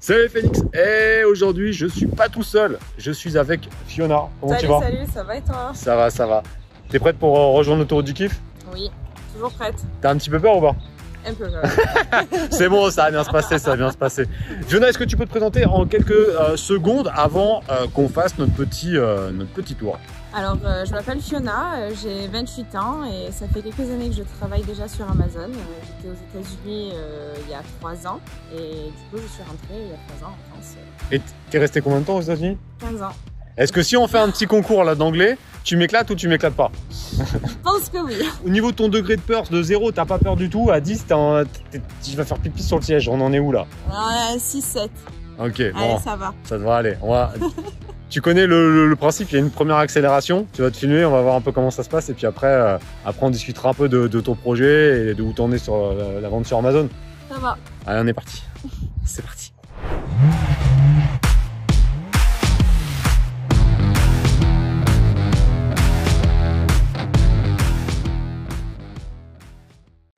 Salut Phoenix Et aujourd'hui, je suis pas tout seul, je suis avec Fiona. Comment salut, tu vas Salut, ça va et toi Ça va, ça va. T'es prête pour euh, rejoindre l'autoroute du kiff? Oui, toujours prête. T'as un petit peu peur ou pas? Un peu même. C'est bon, ça va bien se passer, ça va bien se passer. Fiona, est-ce que tu peux te présenter en quelques euh, secondes avant euh, qu'on fasse notre petit, euh, notre petit tour? Alors, euh, je m'appelle Fiona, euh, j'ai 28 ans et ça fait quelques années que je travaille déjà sur Amazon. Euh, J'étais aux États-Unis il y a 3 ans et du coup, je suis rentrée il y a 3 ans en France. Et t'es resté combien de temps aux États-Unis? 15 ans. Est-ce que si on fait un petit concours là d'anglais, tu m'éclates ou tu m'éclates pas? Je pense que oui. Au niveau de ton degré de peur, de 0, t'as pas peur du tout? À 10, t'es en- t'es- tu vas faire pipi sur le siège. On en est où là? Euh, 6-7. Ok, Allez, bon, ça va. ça devrait aller. On va... tu connais le, le- le principe, il y a une première accélération. Tu vas te filmer, on va voir un peu comment ça se passe. Et puis après, euh, après on discutera un peu de, de ton projet et de où t'en es sur euh, la vente sur Amazon. Ça va. Allez, on est parti. C'est parti.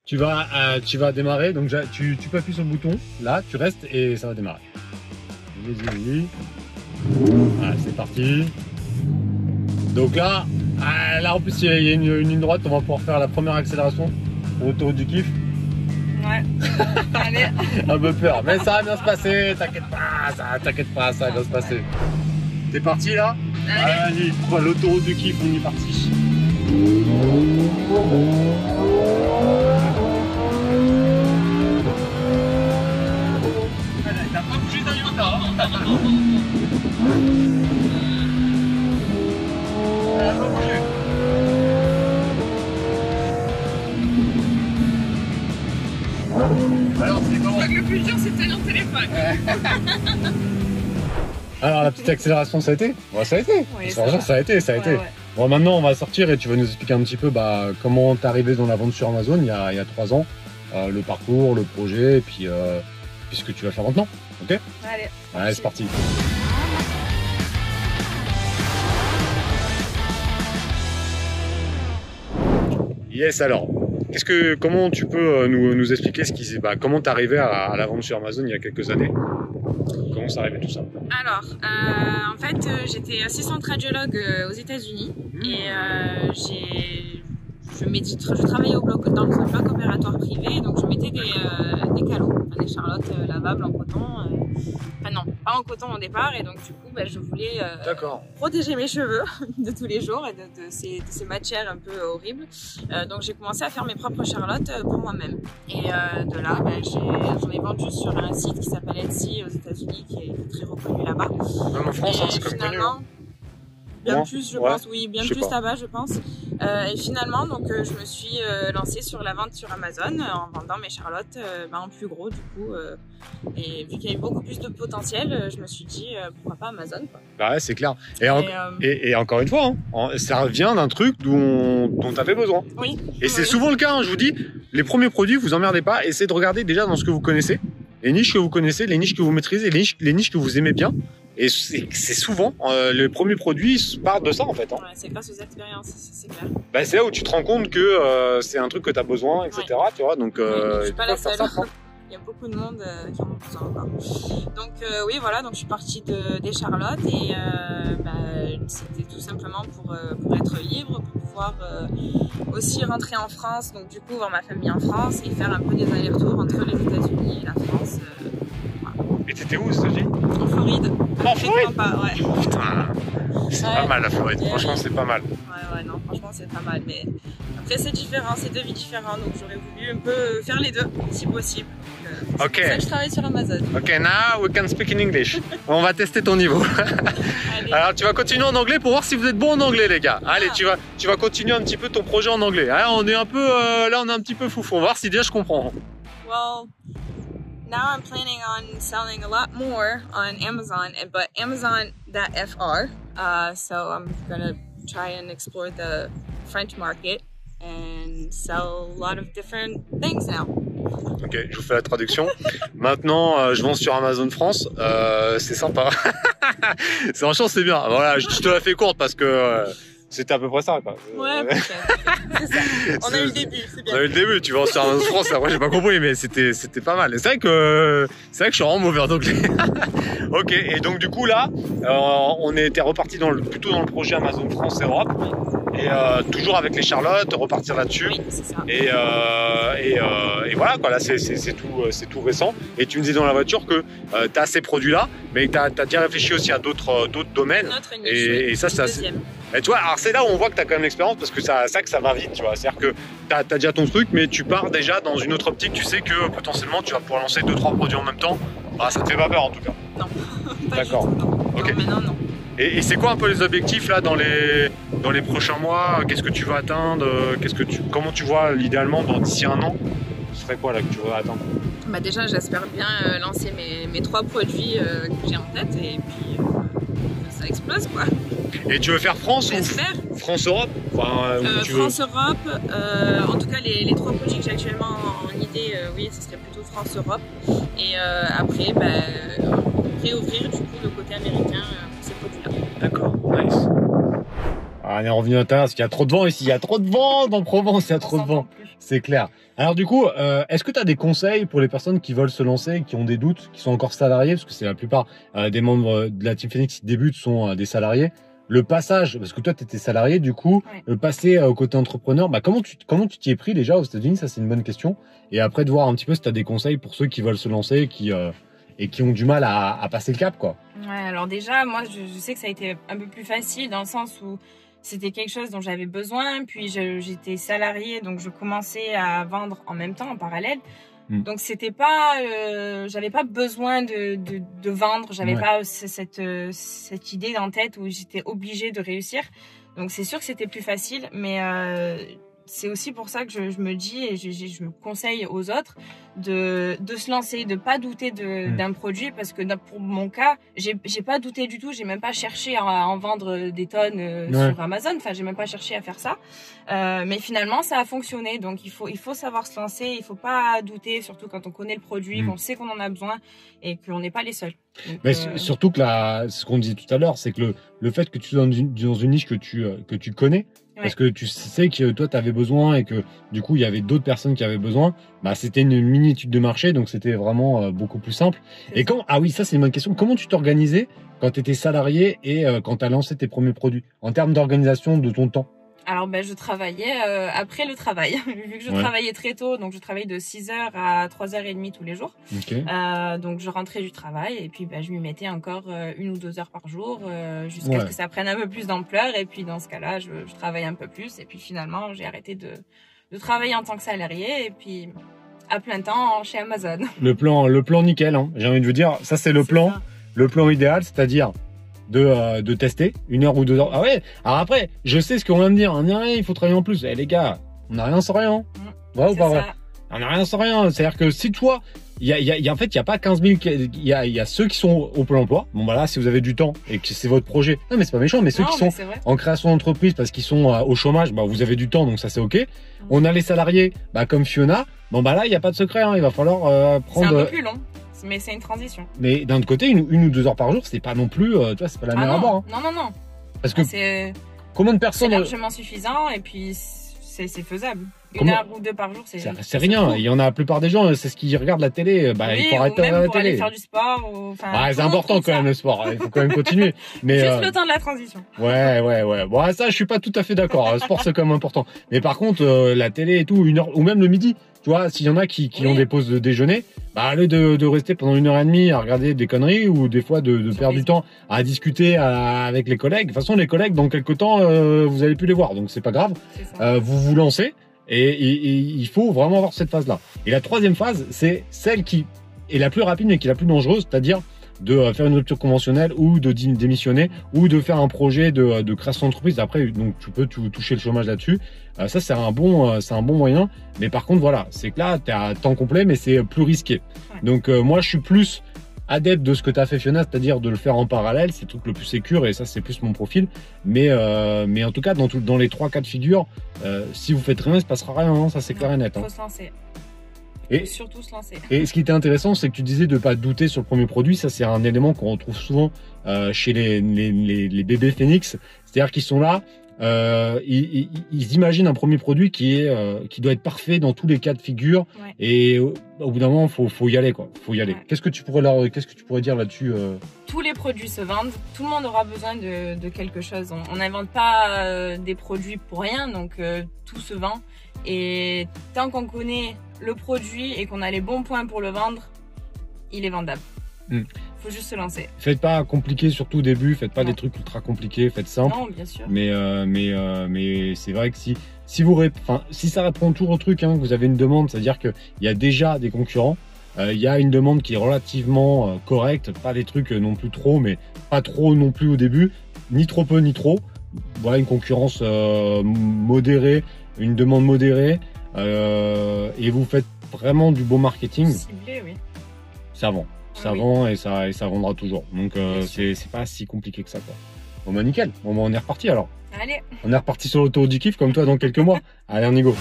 Tu vas, euh, tu vas démarrer, donc tu, tu peux appuyer sur le bouton, là, tu restes et ça va démarrer. Vas-y, vas-y. Voilà, c'est parti. Donc là, ah, là en plus il y a- une, une ligne droite, on va pouvoir faire la première accélération pour l'autoroute du kiff. Ouais. Allez. un peu peur, mais ça va bien se passer, t'inquiète pas, ça, t'inquiète pas, ça va bien se passer. T'es parti là? Allez. L'autoroute du kiff, on est parti. Plus dur, téléphone. Alors la petite accélération ça a été Ouais ça a été Oui, ça, ça va. ça a été, ça a été. Ouais. Bon maintenant on va sortir et tu vas nous expliquer un petit peu bah, comment t'es arrivé dans la vente sur Amazon il y a, il y a trois ans, euh, le parcours, le projet et puis, euh, puis ce que tu vas faire maintenant. Ok? Allez. Allez c'est parti. Yes alors, que comment tu peux euh, nous, nous expliquer ce qui bah, comment t'es arrivé à, à la vente sur Amazon il y a quelques années? Comment c'est arrivé tout ça? Alors, euh, en fait, euh, j'étais assistante radiologue euh, aux États-Unis et euh, j'ai, je, médite, je travaillais au bloc, dans un bloc opératoire privé, donc je mettais des, charlottes euh, lavables en coton. euh, enfin non, pas en coton au départ, et donc du coup, ben, je voulais euh, protéger mes cheveux de tous les jours et de, de ces, de ces matières un peu horribles. Donc j'ai commencé à faire mes propres charlottes euh, pour moi-même. Et de là, ben, j'ai- j'en ai vendu sur un site qui s'appelle Etsy aux États-Unis, qui est très reconnu là-bas. Même en France, hein, c'est connu. hein. Bien plus, je Ouais. pense, oui, bien plus là-bas, je pense. Euh, et finalement, donc, euh, je me suis euh, lancée sur la vente sur Amazon en vendant mes charlottes ben, en plus gros, du coup. et vu qu'il y a eu beaucoup plus de potentiel, je me suis dit pourquoi pas Amazon. Quoi. Bah ouais, c'est clair. Et, en- Et, et- et encore une fois, hein, ça vient d'un truc dont, dont tu avais besoin. oui. Et c'est souvent le cas, hein, je vous dis, les premiers produits, vous emmerdez pas, essayez de regarder déjà dans ce que vous connaissez, les niches que vous connaissez, les niches que vous maîtrisez, les niches, les niches que vous aimez bien. Et c'est souvent, euh, les premiers produits partent de ça en fait. Hein. Ouais, c'est grâce aux expériences, c'est clair. Bah, c'est là où tu te rends compte que euh, c'est un truc que tu as besoin, etc. Tu vois, donc euh, je suis il pas la seule. Il y a beaucoup de monde euh, qui en ont besoin encore. Donc oui, voilà, donc je suis partie de, des Charlottes et bah, c'était tout simplement pour, pour être libre, pour pouvoir aussi rentrer en France, donc du coup voir ma famille en France et faire un peu des allers-retours entre les États-Unis et la France. Et t'étais où États-Unis en Floride. En Floride ouais. Putain, c'est Ouais. pas mal la Floride, franchement c'est pas mal. Ouais, ouais, non, franchement, c'est pas mal. Mais après, c'est différent, c'est deux vies différentes. Donc, j'aurais voulu un peu faire les deux, si possible. Donc, euh, c'est Ok. pour ça que je travaille sur Amazon. Ok, now we can speak in English. On va tester ton niveau. Alors tu vas continuer en anglais pour voir si vous êtes bon en anglais les gars. Allez, Ah. tu vas, tu vas continuer un petit peu ton projet en anglais. Ah, on est un peu, euh, là on est un petit peu foufou. On va voir si déjà je comprends. Well, now I'm planning on selling a lot more on Amazon, but Amazon.fr. Uh, so I'm gonna try and explore the French market and sell a lot of different things now. Ok, je vous fais la traduction. Maintenant, euh, je vends sur Amazon France. Euh, c'est sympa. c'est en chance, c'est bien. Voilà, je, je te la fais courte parce que euh, C'était à peu près ça, quoi. Ouais, peut-être. c'est ça. On a eu le début, c'est On bien. a eu le début, tu vois, sur un France, après j'ai pas compris, mais c'était c'était pas mal. C'est vrai que c'est vrai que je suis vraiment mauvais en anglais. ok, et donc du coup là, euh, on était reparti dans le, plutôt dans le projet Amazon France Europe, et euh, toujours avec les Charlottes, repartir là-dessus. Oui, c'est ça. Et, euh, et, euh, et voilà, quoi, là c'est c'est- c'est tout, c'est tout récent. Et tu me disais dans la voiture que tu as ces produits-là, mais tu as, déjà réfléchi aussi à d'autres domaines. Notre. Et- ça, c'est assez-. Et tu vois, alors c'est là où on voit que tu as quand même l'expérience parce que ça, ça que ça va vite, tu vois. C'est-à-dire que tu as, déjà ton truc, mais tu pars déjà dans une autre optique. Tu sais que potentiellement tu vas pouvoir lancer deux trois produits en même temps. Bah, ça te fait pas peur en tout cas. Pas D'accord. non. Ok. Non, maintenant, non. Et, et c'est quoi un peu les objectifs là dans les dans les prochains mois? Qu'est-ce que tu veux atteindre? Qu'est-ce que tu comment tu vois l'idéalement dans d'ici un an? Ce serait quoi là que tu veux atteindre? Bah déjà, j'espère bien euh, lancer mes, mes trois produits euh, que j'ai en tête et puis euh, ça explose quoi. Et tu veux faire France ou Enfin, France-Europe, euh, en tout cas les, les trois produits que j'ai actuellement en, en idée, oui, ce serait plutôt France-Europe. Et après, bah, réouvrir du coup le côté américain D'accord, nice. Ah, on est revenu à l'intérieur parce qu'il y a trop de vent ici. Il y a trop de vent dans Provence, il y a trop de vent. C'est clair. Alors du coup, euh, est-ce que tu as des conseils pour les personnes qui veulent se lancer, qui ont des doutes, qui sont encore salariés, parce que c'est la plupart euh, des membres de la Team Phoenix qui débutent sont euh, des salariés. Le passage, parce que toi tu étais salarié, du coup, Ouais. le passer au côté entrepreneur, bah comment tu comment tu t'y es pris déjà aux États-Unis? Ça c'est une bonne question. Et après de voir un petit peu si tu as des conseils pour ceux qui veulent se lancer, qui et qui ont du mal à, à passer le cap, quoi. Ouais, alors déjà, moi, je, je sais que ça a été un peu plus facile dans le sens où c'était quelque chose dont j'avais besoin. Puis j'étais salariée, donc je commençais à vendre en même temps, en parallèle. Mm. Donc c'était pas, euh, j'avais pas besoin de, de, de vendre. J'avais Ouais. pas ce- cette euh, cette idée en tête où j'étais obligée de réussir. Donc c'est sûr que c'était plus facile, mais euh, c'est aussi pour ça que je, je me dis et je, je, conseille aux autres de, de se lancer, de pas douter de- Mm. d'un produit parce que pour mon cas, j'ai pas douté du tout, j'ai même pas cherché à, en vendre des tonnes euh, Ouais. sur Amazon, enfin j'ai même pas cherché à faire ça. Euh, mais finalement ça a fonctionné, donc il faut il faut savoir se lancer, il faut pas douter, surtout quand on connaît le produit, Mm. qu'on sait qu'on en a besoin et qu'on n'est pas les seuls. Donc, Mais euh, surtout que la, ce qu'on disait tout à l'heure, c'est que le, le fait que tu sois dans une, dans une niche que tu, que tu connais, Ouais. parce que tu sais que toi, tu avais besoin et que du coup, il y avait d'autres personnes qui avaient besoin, bah, c'était une mini étude de marché, donc c'était vraiment euh, beaucoup plus simple. Et quand, ah oui, ça c'est une bonne question, comment tu t'organisais quand tu étais salarié et euh, quand tu as lancé tes premiers produits, en termes d'organisation de ton temps Alors ben je travaillais euh, après le travail, vu que je Ouais. travaillais très tôt, donc je travaillais de 6h à 3h30 tous les jours. Euh, donc je rentrais du travail et puis bah, je m'y mettais encore euh, une ou deux heures par jour euh, jusqu'à Ouais. ce que ça prenne un peu plus d'ampleur et puis dans ce cas-là je, je travaille un peu plus et puis finalement j'ai arrêté de, de travailler en tant que salarié et puis à plein temps chez Amazon. Le plan, le plan nickel, hein. j'ai envie de vous dire, ça c'est le plan. ça. le plan idéal, c'est-à-dire de, euh, de tester une heure ou deux heures. Ah ouais, alors après, je sais ce qu'on va me dire. On dit, Ouais, il faut travailler en plus. Eh les gars, on n'a rien sans rien. Vrai ou C'est pas vrai? On n'a rien sans rien. C'est-à-dire que si toi, il y a, il y en fait, il n'y a pas 15 000, qui- il y a, il y a ceux qui sont au plein emploi. Bon, bah là, si vous avez du temps et que c'est votre projet. Non, mais c'est pas méchant, mais ceux Non, qui mais sont en création d'entreprise parce qu'ils sont euh, au chômage, bah, vous avez du temps, donc ça c'est ok. On a les salariés, bah, comme Fiona. Bon, bah là, il n'y a pas de secret, hein. Il va falloir euh, C'est prendre, un peu plus long, mais c'est une transition. mais d'un autre côté, une, une ou deux heures par jour, c'est pas non plus, euh, tu vois, c'est pas la mer Ah à boire. non, hein. non, non, non. Parce que C'est combien de c'est personnes, largement suffisant et puis c'est faisable. Une Comment- heure ou deux par jour, c'est c'est rien. Il y en a la plupart des gens, c'est ce qu'ils regardent la télé. Bah, il Oui, faut ou arrêter regarder pour la aller télé. faire du sport. Ou, enfin, tout c'est important quand ça. même le sport. Il faut quand même continuer. Mais Juste euh, le temps de la transition. ouais, ouais, ouais. Bon, ça, je suis pas tout à fait d'accord. Le sport, c'est quand même important. Mais par contre, euh, la télé et tout, une heure ou même le midi. Tu vois, s'il y en a qui, qui Oui. ont des pauses de déjeuner, bah, au lieu de, de rester pendant une heure et demie à regarder des conneries ou des fois de, de perdre du temps à discuter à- avec les collègues. De toute façon, les collègues, dans quelques temps, euh, vous allez plus les voir. Donc, c'est pas grave. Euh, vous vous lancez et, et- et il faut vraiment avoir cette phase-là. Et la troisième phase, c'est celle qui est la plus rapide mais qui est la plus dangereuse, c'est-à-dire de faire une rupture conventionnelle ou de démissionner ou de faire un projet de, de création d'entreprise. Après, donc tu peux tou- toucher le chômage là-dessus. Euh, ça, c'est un bon, euh, c'est un bon moyen. Mais par contre, voilà, c'est que là, tu à temps complet, mais c'est plus risqué. Donc euh, moi, je suis plus adepte de ce que tu as fait Fiona, c'est-à-dire de le faire en parallèle, c'est le truc le plus sécure et ça c'est plus mon profil. Mais euh, mais en tout cas dans tout, dans les trois cas de figure, euh, si vous faites rien, il se passera rien, hein, ça c'est clair et net. hein. Faut se lancer. Et- surtout se lancer. Et ce qui était intéressant, c'est que tu disais de pas douter sur le premier produit. Ça, c'est un élément qu'on retrouve souvent euh, chez les, les, les, les bébés phénix. C'est-à-dire qu'ils sont là. euh, ils, ils- ils imaginent un premier produit qui est euh, qui doit être parfait dans tous les cas de figure. Ouais. Et au, au bout d'un moment, faut faut y aller quoi. Faut y aller. Ouais. Qu'est-ce que tu pourrais leur qu'est-ce que tu pourrais dire là-dessus tous les produits se vendent, tout le monde aura besoin de, de quelque chose. On n'invente pas des produits pour rien, donc tout se vend. Et tant qu'on connaît le produit et qu'on a les bons points pour le vendre, il est vendable. Mm. Faut juste se lancer. Faites pas compliqué surtout au début. Faites pas Non. des trucs ultra compliqués. Faites simple. Non, bien sûr. Mais euh, mais euh, mais c'est vrai que si si vous si ça répond toujours au truc hein, que vous avez une demande, c'est-à-dire que il y a déjà des concurrents. euh, Il y a une demande qui est relativement correcte, pas des trucs non plus trop, mais pas trop non plus au début, ni trop peu ni trop. Voilà une concurrence modérée, une demande modérée, euh, et vous faites vraiment du bon marketing, Ciblé, oui. ça vend, ça Oui. vend et ça et ça vendra toujours. Donc euh, c'est c'est pas si compliqué que ça quoi. Bon bah nickel, bon bah on est reparti alors. Allez, On est reparti sur l'autoroute du kiff comme toi dans quelques mois. Allez, on y go.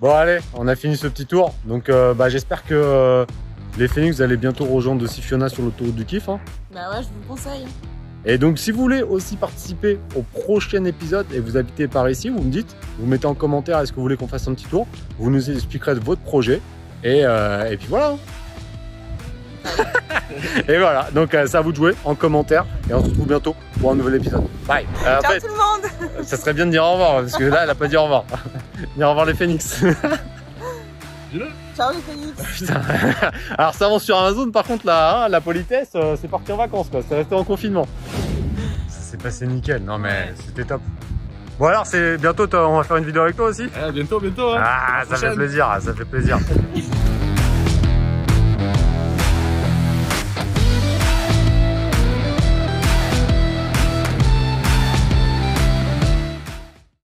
Bon allez, on a fini ce petit tour. Donc euh, bah, j'espère que euh, les Phoenix vous allez bientôt rejoindre aussi Fiona sur l'autoroute du kiff. hein. bah ouais, je vous conseille. Et donc si vous voulez aussi participer au prochain épisode et vous habitez par ici, vous me dites, vous mettez en commentaire est-ce que vous voulez qu'on fasse un petit tour? Vous nous expliquerez votre projet. Et, euh, et puis voilà. et voilà, donc euh, c'est à vous de jouer en commentaire et on se retrouve bientôt pour un nouvel épisode. Bye. Euh, Ciao tout le monde ça serait bien de dire au revoir parce que là elle a pas dit au revoir. dire au revoir les phénix. Ciao les Phoenix Putain. Alors ça avance sur Amazon par contre là, hein, la politesse euh, c'est parti en vacances quoi, c'est resté en confinement. Ça s'est passé nickel, non mais c'était top. Bon alors c'est bientôt toi, on va faire une vidéo avec toi aussi? À bientôt, bientôt. hein. Ah la ça fait plaisir, ça fait plaisir.